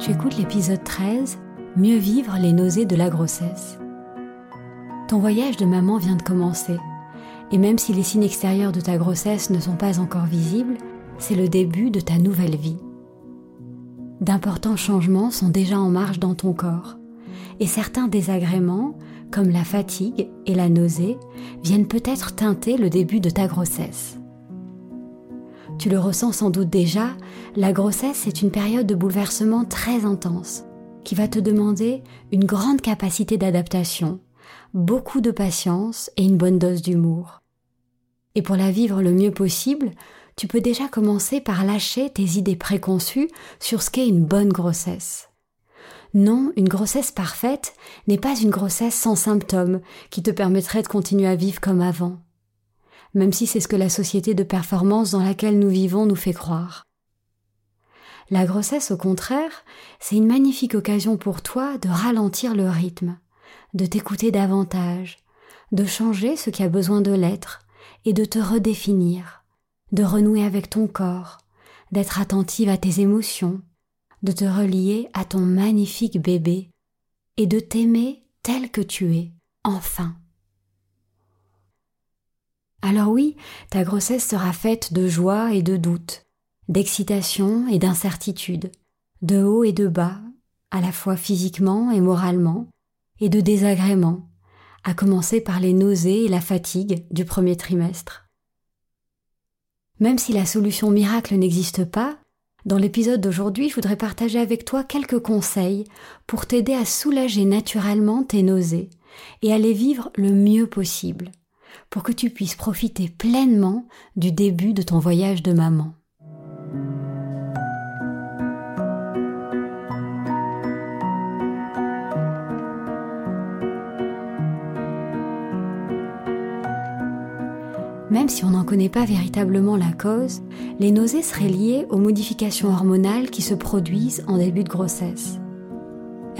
Tu écoutes l'épisode 13, Mieux vivre les nausées de la grossesse. Ton voyage de maman vient de commencer, et même si les signes extérieurs de ta grossesse ne sont pas encore visibles, c'est le début de ta nouvelle vie. D'importants changements sont déjà en marche dans ton corps, et certains désagréments, comme la fatigue et la nausée, viennent peut-être teinter le début de ta grossesse. Tu le ressens sans doute déjà, la grossesse est une période de bouleversement très intense qui va te demander une grande capacité d'adaptation, beaucoup de patience et une bonne dose d'humour. Et pour la vivre le mieux possible, tu peux déjà commencer par lâcher tes idées préconçues sur ce qu'est une bonne grossesse. Non, une grossesse parfaite n'est pas une grossesse sans symptômes qui te permettrait de continuer à vivre comme avant même si c'est ce que la société de performance dans laquelle nous vivons nous fait croire. La grossesse, au contraire, c'est une magnifique occasion pour toi de ralentir le rythme, de t'écouter davantage, de changer ce qui a besoin de l'être et de te redéfinir, de renouer avec ton corps, d'être attentive à tes émotions, de te relier à ton magnifique bébé et de t'aimer tel que tu es, enfin. Alors oui, ta grossesse sera faite de joie et de doute, d'excitation et d'incertitude, de haut et de bas, à la fois physiquement et moralement, et de désagréments, à commencer par les nausées et la fatigue du premier trimestre. Même si la solution miracle n'existe pas, dans l'épisode d'aujourd'hui, je voudrais partager avec toi quelques conseils pour t'aider à soulager naturellement tes nausées et à les vivre le mieux possible pour que tu puisses profiter pleinement du début de ton voyage de maman. Même si on n'en connaît pas véritablement la cause, les nausées seraient liées aux modifications hormonales qui se produisent en début de grossesse.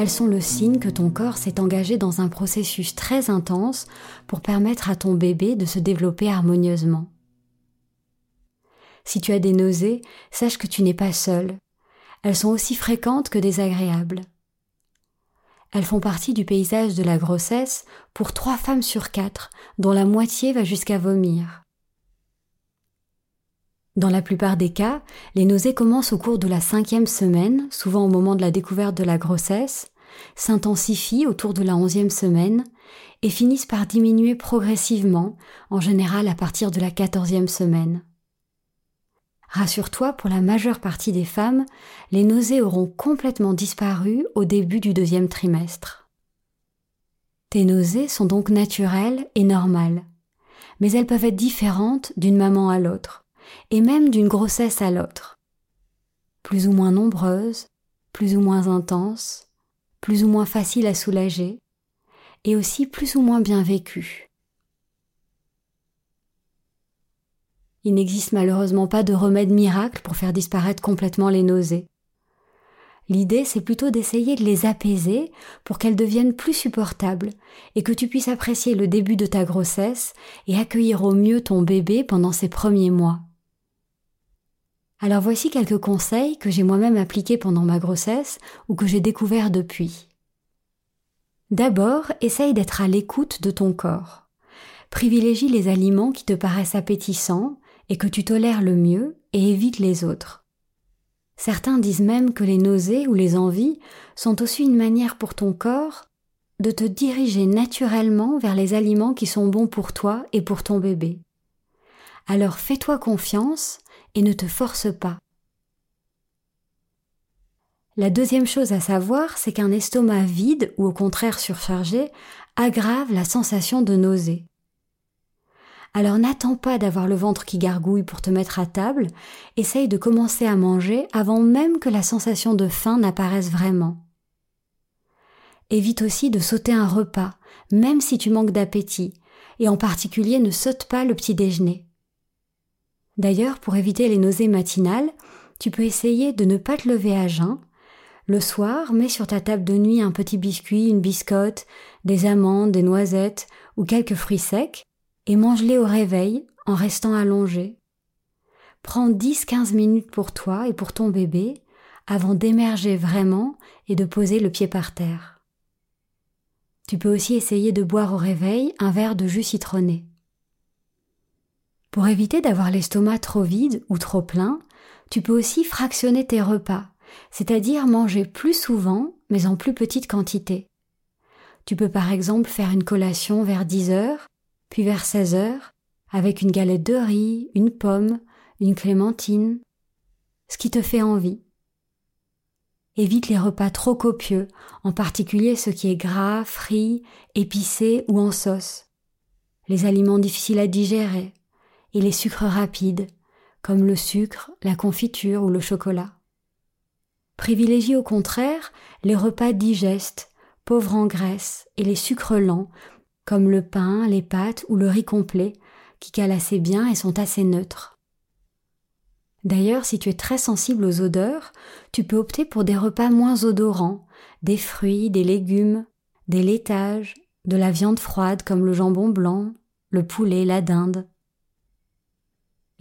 Elles sont le signe que ton corps s'est engagé dans un processus très intense pour permettre à ton bébé de se développer harmonieusement. Si tu as des nausées, sache que tu n'es pas seul. Elles sont aussi fréquentes que désagréables. Elles font partie du paysage de la grossesse pour trois femmes sur quatre, dont la moitié va jusqu'à vomir. Dans la plupart des cas, les nausées commencent au cours de la cinquième semaine, souvent au moment de la découverte de la grossesse, s'intensifient autour de la onzième semaine et finissent par diminuer progressivement, en général à partir de la quatorzième semaine. Rassure-toi, pour la majeure partie des femmes, les nausées auront complètement disparu au début du deuxième trimestre. Tes nausées sont donc naturelles et normales, mais elles peuvent être différentes d'une maman à l'autre et même d'une grossesse à l'autre. Plus ou moins nombreuses, plus ou moins intenses, plus ou moins faciles à soulager, et aussi plus ou moins bien vécues. Il n'existe malheureusement pas de remède miracle pour faire disparaître complètement les nausées. L'idée, c'est plutôt d'essayer de les apaiser pour qu'elles deviennent plus supportables et que tu puisses apprécier le début de ta grossesse et accueillir au mieux ton bébé pendant ses premiers mois. Alors voici quelques conseils que j'ai moi-même appliqués pendant ma grossesse ou que j'ai découverts depuis. D'abord, essaye d'être à l'écoute de ton corps. Privilégie les aliments qui te paraissent appétissants et que tu tolères le mieux et évite les autres. Certains disent même que les nausées ou les envies sont aussi une manière pour ton corps de te diriger naturellement vers les aliments qui sont bons pour toi et pour ton bébé. Alors fais-toi confiance et ne te force pas. La deuxième chose à savoir, c'est qu'un estomac vide ou au contraire surchargé aggrave la sensation de nausée. Alors n'attends pas d'avoir le ventre qui gargouille pour te mettre à table, essaye de commencer à manger avant même que la sensation de faim n'apparaisse vraiment. Évite aussi de sauter un repas, même si tu manques d'appétit, et en particulier ne saute pas le petit déjeuner. D'ailleurs, pour éviter les nausées matinales, tu peux essayer de ne pas te lever à jeun. Le soir, mets sur ta table de nuit un petit biscuit, une biscotte, des amandes, des noisettes ou quelques fruits secs, et mange-les au réveil en restant allongé. Prends 10-15 minutes pour toi et pour ton bébé avant d'émerger vraiment et de poser le pied par terre. Tu peux aussi essayer de boire au réveil un verre de jus citronné. Pour éviter d'avoir l'estomac trop vide ou trop plein, tu peux aussi fractionner tes repas, c'est-à-dire manger plus souvent mais en plus petite quantité. Tu peux par exemple faire une collation vers 10 heures, puis vers 16 heures, avec une galette de riz, une pomme, une clémentine, ce qui te fait envie. Évite les repas trop copieux, en particulier ce qui est gras, frit, épicé ou en sauce. Les aliments difficiles à digérer, et les sucres rapides, comme le sucre, la confiture ou le chocolat. Privilégie au contraire les repas digestes, pauvres en graisse, et les sucres lents, comme le pain, les pâtes ou le riz complet, qui calent assez bien et sont assez neutres. D'ailleurs, si tu es très sensible aux odeurs, tu peux opter pour des repas moins odorants, des fruits, des légumes, des laitages, de la viande froide comme le jambon blanc, le poulet, la dinde.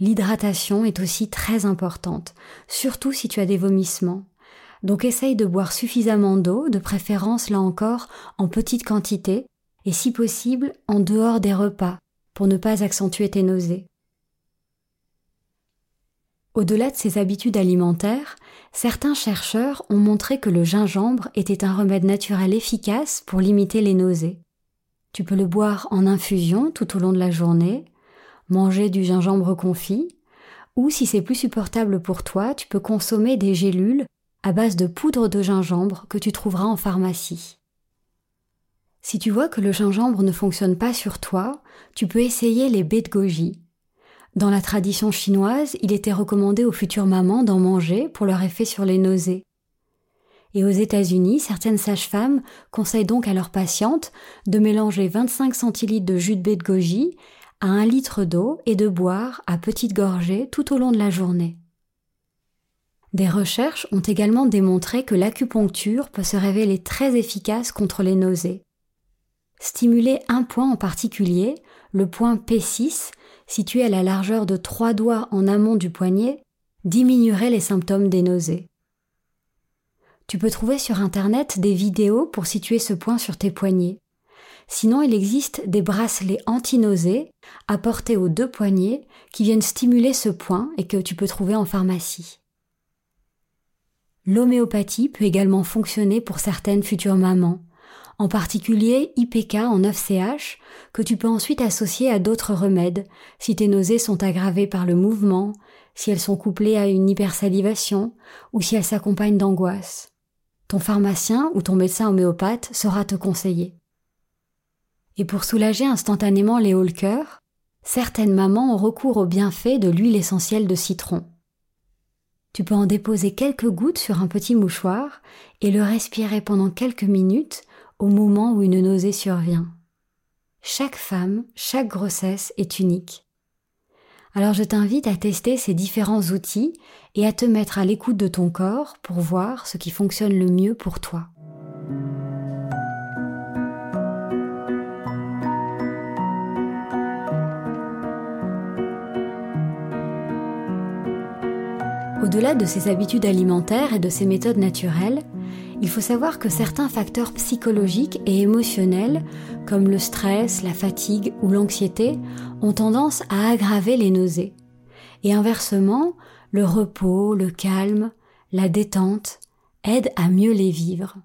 L'hydratation est aussi très importante, surtout si tu as des vomissements. Donc essaye de boire suffisamment d'eau, de préférence là encore en petite quantité, et si possible en dehors des repas, pour ne pas accentuer tes nausées. Au-delà de ces habitudes alimentaires, certains chercheurs ont montré que le gingembre était un remède naturel efficace pour limiter les nausées. Tu peux le boire en infusion tout au long de la journée, manger du gingembre confit, ou si c'est plus supportable pour toi, tu peux consommer des gélules à base de poudre de gingembre que tu trouveras en pharmacie. Si tu vois que le gingembre ne fonctionne pas sur toi, tu peux essayer les baies de goji. Dans la tradition chinoise, il était recommandé aux futures mamans d'en manger pour leur effet sur les nausées. Et aux États-Unis, certaines sages-femmes conseillent donc à leurs patientes de mélanger 25 centilitres de jus de baie de goji à un litre d'eau et de boire à petites gorgées tout au long de la journée. Des recherches ont également démontré que l'acupuncture peut se révéler très efficace contre les nausées. Stimuler un point en particulier, le point P6, situé à la largeur de trois doigts en amont du poignet, diminuerait les symptômes des nausées. Tu peux trouver sur Internet des vidéos pour situer ce point sur tes poignets. Sinon, il existe des bracelets anti-nausées à aux deux poignets qui viennent stimuler ce point et que tu peux trouver en pharmacie. L'homéopathie peut également fonctionner pour certaines futures mamans, en particulier IPK en 9CH, que tu peux ensuite associer à d'autres remèdes si tes nausées sont aggravées par le mouvement, si elles sont couplées à une hypersalivation ou si elles s'accompagnent d'angoisse. Ton pharmacien ou ton médecin homéopathe saura te conseiller. Et pour soulager instantanément les hauts le certaines mamans ont recours au bienfait de l'huile essentielle de citron. Tu peux en déposer quelques gouttes sur un petit mouchoir et le respirer pendant quelques minutes au moment où une nausée survient. Chaque femme, chaque grossesse est unique. Alors je t'invite à tester ces différents outils et à te mettre à l'écoute de ton corps pour voir ce qui fonctionne le mieux pour toi. Au-delà de ces habitudes alimentaires et de ces méthodes naturelles, il faut savoir que certains facteurs psychologiques et émotionnels, comme le stress, la fatigue ou l'anxiété, ont tendance à aggraver les nausées. Et inversement, le repos, le calme, la détente aident à mieux les vivre.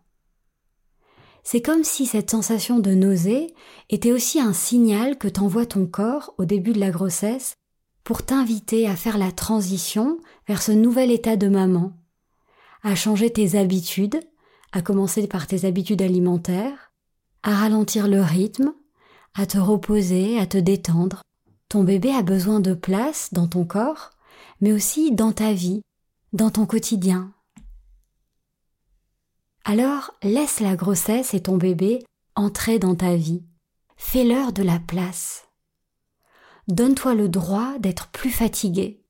C'est comme si cette sensation de nausée était aussi un signal que t'envoie ton corps au début de la grossesse pour t'inviter à faire la transition vers ce nouvel état de maman, à changer tes habitudes, à commencer par tes habitudes alimentaires, à ralentir le rythme, à te reposer, à te détendre. Ton bébé a besoin de place dans ton corps, mais aussi dans ta vie, dans ton quotidien. Alors laisse la grossesse et ton bébé entrer dans ta vie. Fais-leur de la place. Donne-toi le droit d'être plus fatigué,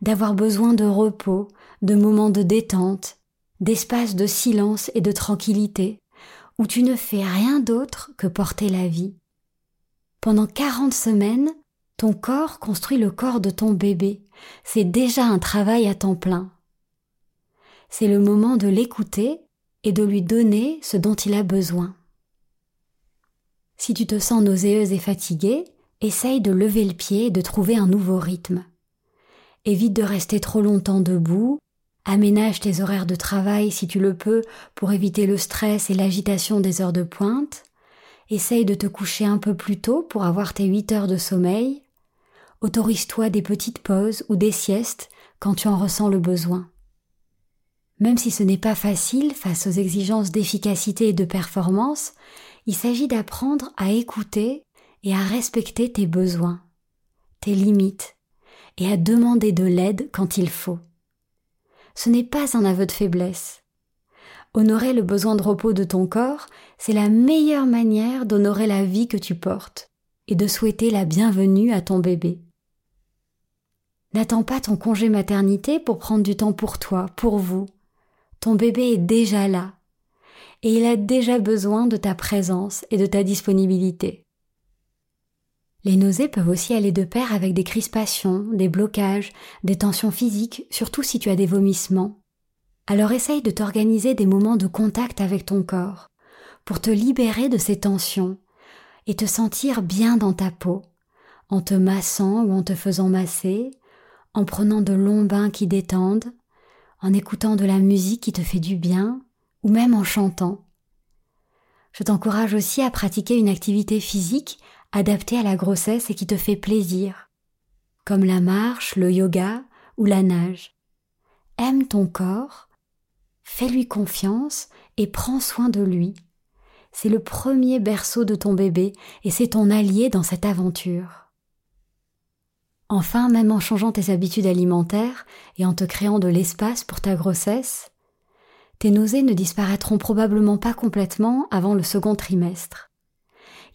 d'avoir besoin de repos, de moments de détente, d'espaces de silence et de tranquillité, où tu ne fais rien d'autre que porter la vie. Pendant quarante semaines, ton corps construit le corps de ton bébé. C'est déjà un travail à temps plein. C'est le moment de l'écouter et de lui donner ce dont il a besoin. Si tu te sens nauséeuse et fatiguée, essaye de lever le pied et de trouver un nouveau rythme. Évite de rester trop longtemps debout, aménage tes horaires de travail si tu le peux pour éviter le stress et l'agitation des heures de pointe, essaye de te coucher un peu plus tôt pour avoir tes huit heures de sommeil, autorise-toi des petites pauses ou des siestes quand tu en ressens le besoin. Même si ce n'est pas facile face aux exigences d'efficacité et de performance, il s'agit d'apprendre à écouter et à respecter tes besoins, tes limites, et à demander de l'aide quand il faut. Ce n'est pas un aveu de faiblesse. Honorer le besoin de repos de ton corps, c'est la meilleure manière d'honorer la vie que tu portes et de souhaiter la bienvenue à ton bébé. N'attends pas ton congé maternité pour prendre du temps pour toi, pour vous. Ton bébé est déjà là et il a déjà besoin de ta présence et de ta disponibilité. Les nausées peuvent aussi aller de pair avec des crispations, des blocages, des tensions physiques, surtout si tu as des vomissements. Alors essaye de t'organiser des moments de contact avec ton corps, pour te libérer de ces tensions et te sentir bien dans ta peau, en te massant ou en te faisant masser, en prenant de longs bains qui détendent, en écoutant de la musique qui te fait du bien, ou même en chantant. Je t'encourage aussi à pratiquer une activité physique adapté à la grossesse et qui te fait plaisir, comme la marche, le yoga ou la nage. Aime ton corps, fais-lui confiance et prends soin de lui. C'est le premier berceau de ton bébé et c'est ton allié dans cette aventure. Enfin, même en changeant tes habitudes alimentaires et en te créant de l'espace pour ta grossesse, tes nausées ne disparaîtront probablement pas complètement avant le second trimestre.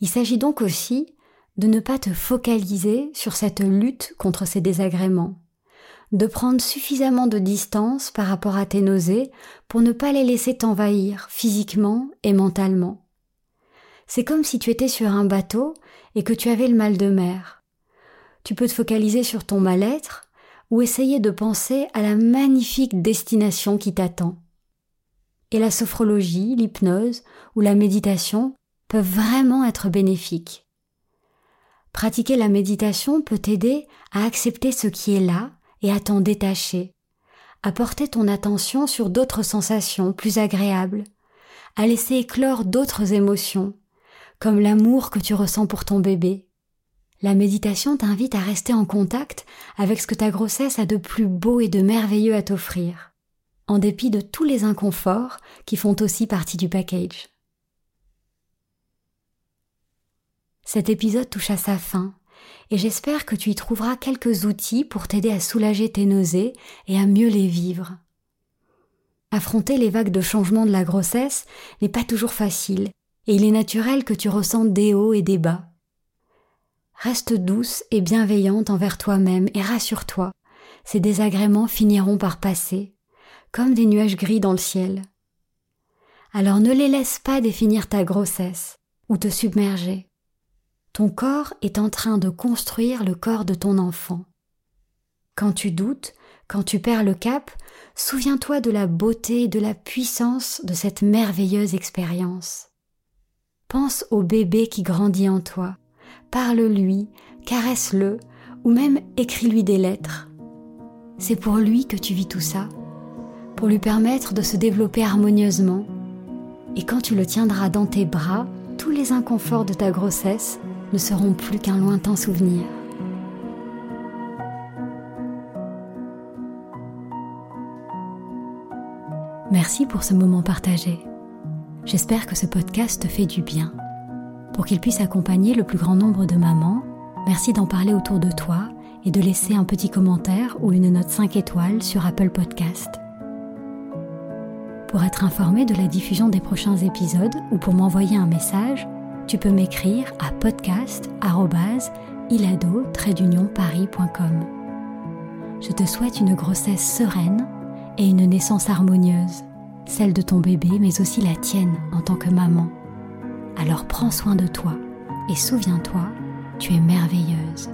Il s'agit donc aussi de ne pas te focaliser sur cette lutte contre ces désagréments, de prendre suffisamment de distance par rapport à tes nausées pour ne pas les laisser t'envahir physiquement et mentalement. C'est comme si tu étais sur un bateau et que tu avais le mal de mer. Tu peux te focaliser sur ton mal-être ou essayer de penser à la magnifique destination qui t'attend. Et la sophrologie, l'hypnose ou la méditation peuvent vraiment être bénéfiques. Pratiquer la méditation peut t'aider à accepter ce qui est là et à t'en détacher, à porter ton attention sur d'autres sensations plus agréables, à laisser éclore d'autres émotions, comme l'amour que tu ressens pour ton bébé. La méditation t'invite à rester en contact avec ce que ta grossesse a de plus beau et de merveilleux à t'offrir, en dépit de tous les inconforts qui font aussi partie du package. Cet épisode touche à sa fin, et j'espère que tu y trouveras quelques outils pour t'aider à soulager tes nausées et à mieux les vivre. Affronter les vagues de changement de la grossesse n'est pas toujours facile, et il est naturel que tu ressentes des hauts et des bas. reste douce et bienveillante envers toi-même et rassure-toi, ces désagréments finiront par passer, comme des nuages gris dans le ciel. Alors ne les laisse pas définir ta grossesse ou te submerger. Ton corps est en train de construire le corps de ton enfant. Quand tu doutes, quand tu perds le cap, souviens-toi de la beauté et de la puissance de cette merveilleuse expérience. Pense au bébé qui grandit en toi. Parle-lui, caresse-le, ou même écris-lui des lettres. C'est pour lui que tu vis tout ça, pour lui permettre de se développer harmonieusement. Et quand tu le tiendras dans tes bras, tous les inconforts de ta grossesse ne seront plus qu'un lointain souvenir. Merci pour ce moment partagé. J'espère que ce podcast te fait du bien. Pour qu'il puisse accompagner le plus grand nombre de mamans, merci d'en parler autour de toi et de laisser un petit commentaire ou une note 5 étoiles sur Apple Podcast. Pour être informé de la diffusion des prochains épisodes ou pour m'envoyer un message, tu peux m'écrire à podcast@ilado-paris.com. Je te souhaite une grossesse sereine et une naissance harmonieuse celle de ton bébé, mais aussi la tienne en tant que maman. Alors prends soin de toi et souviens-toi, tu es merveilleuse.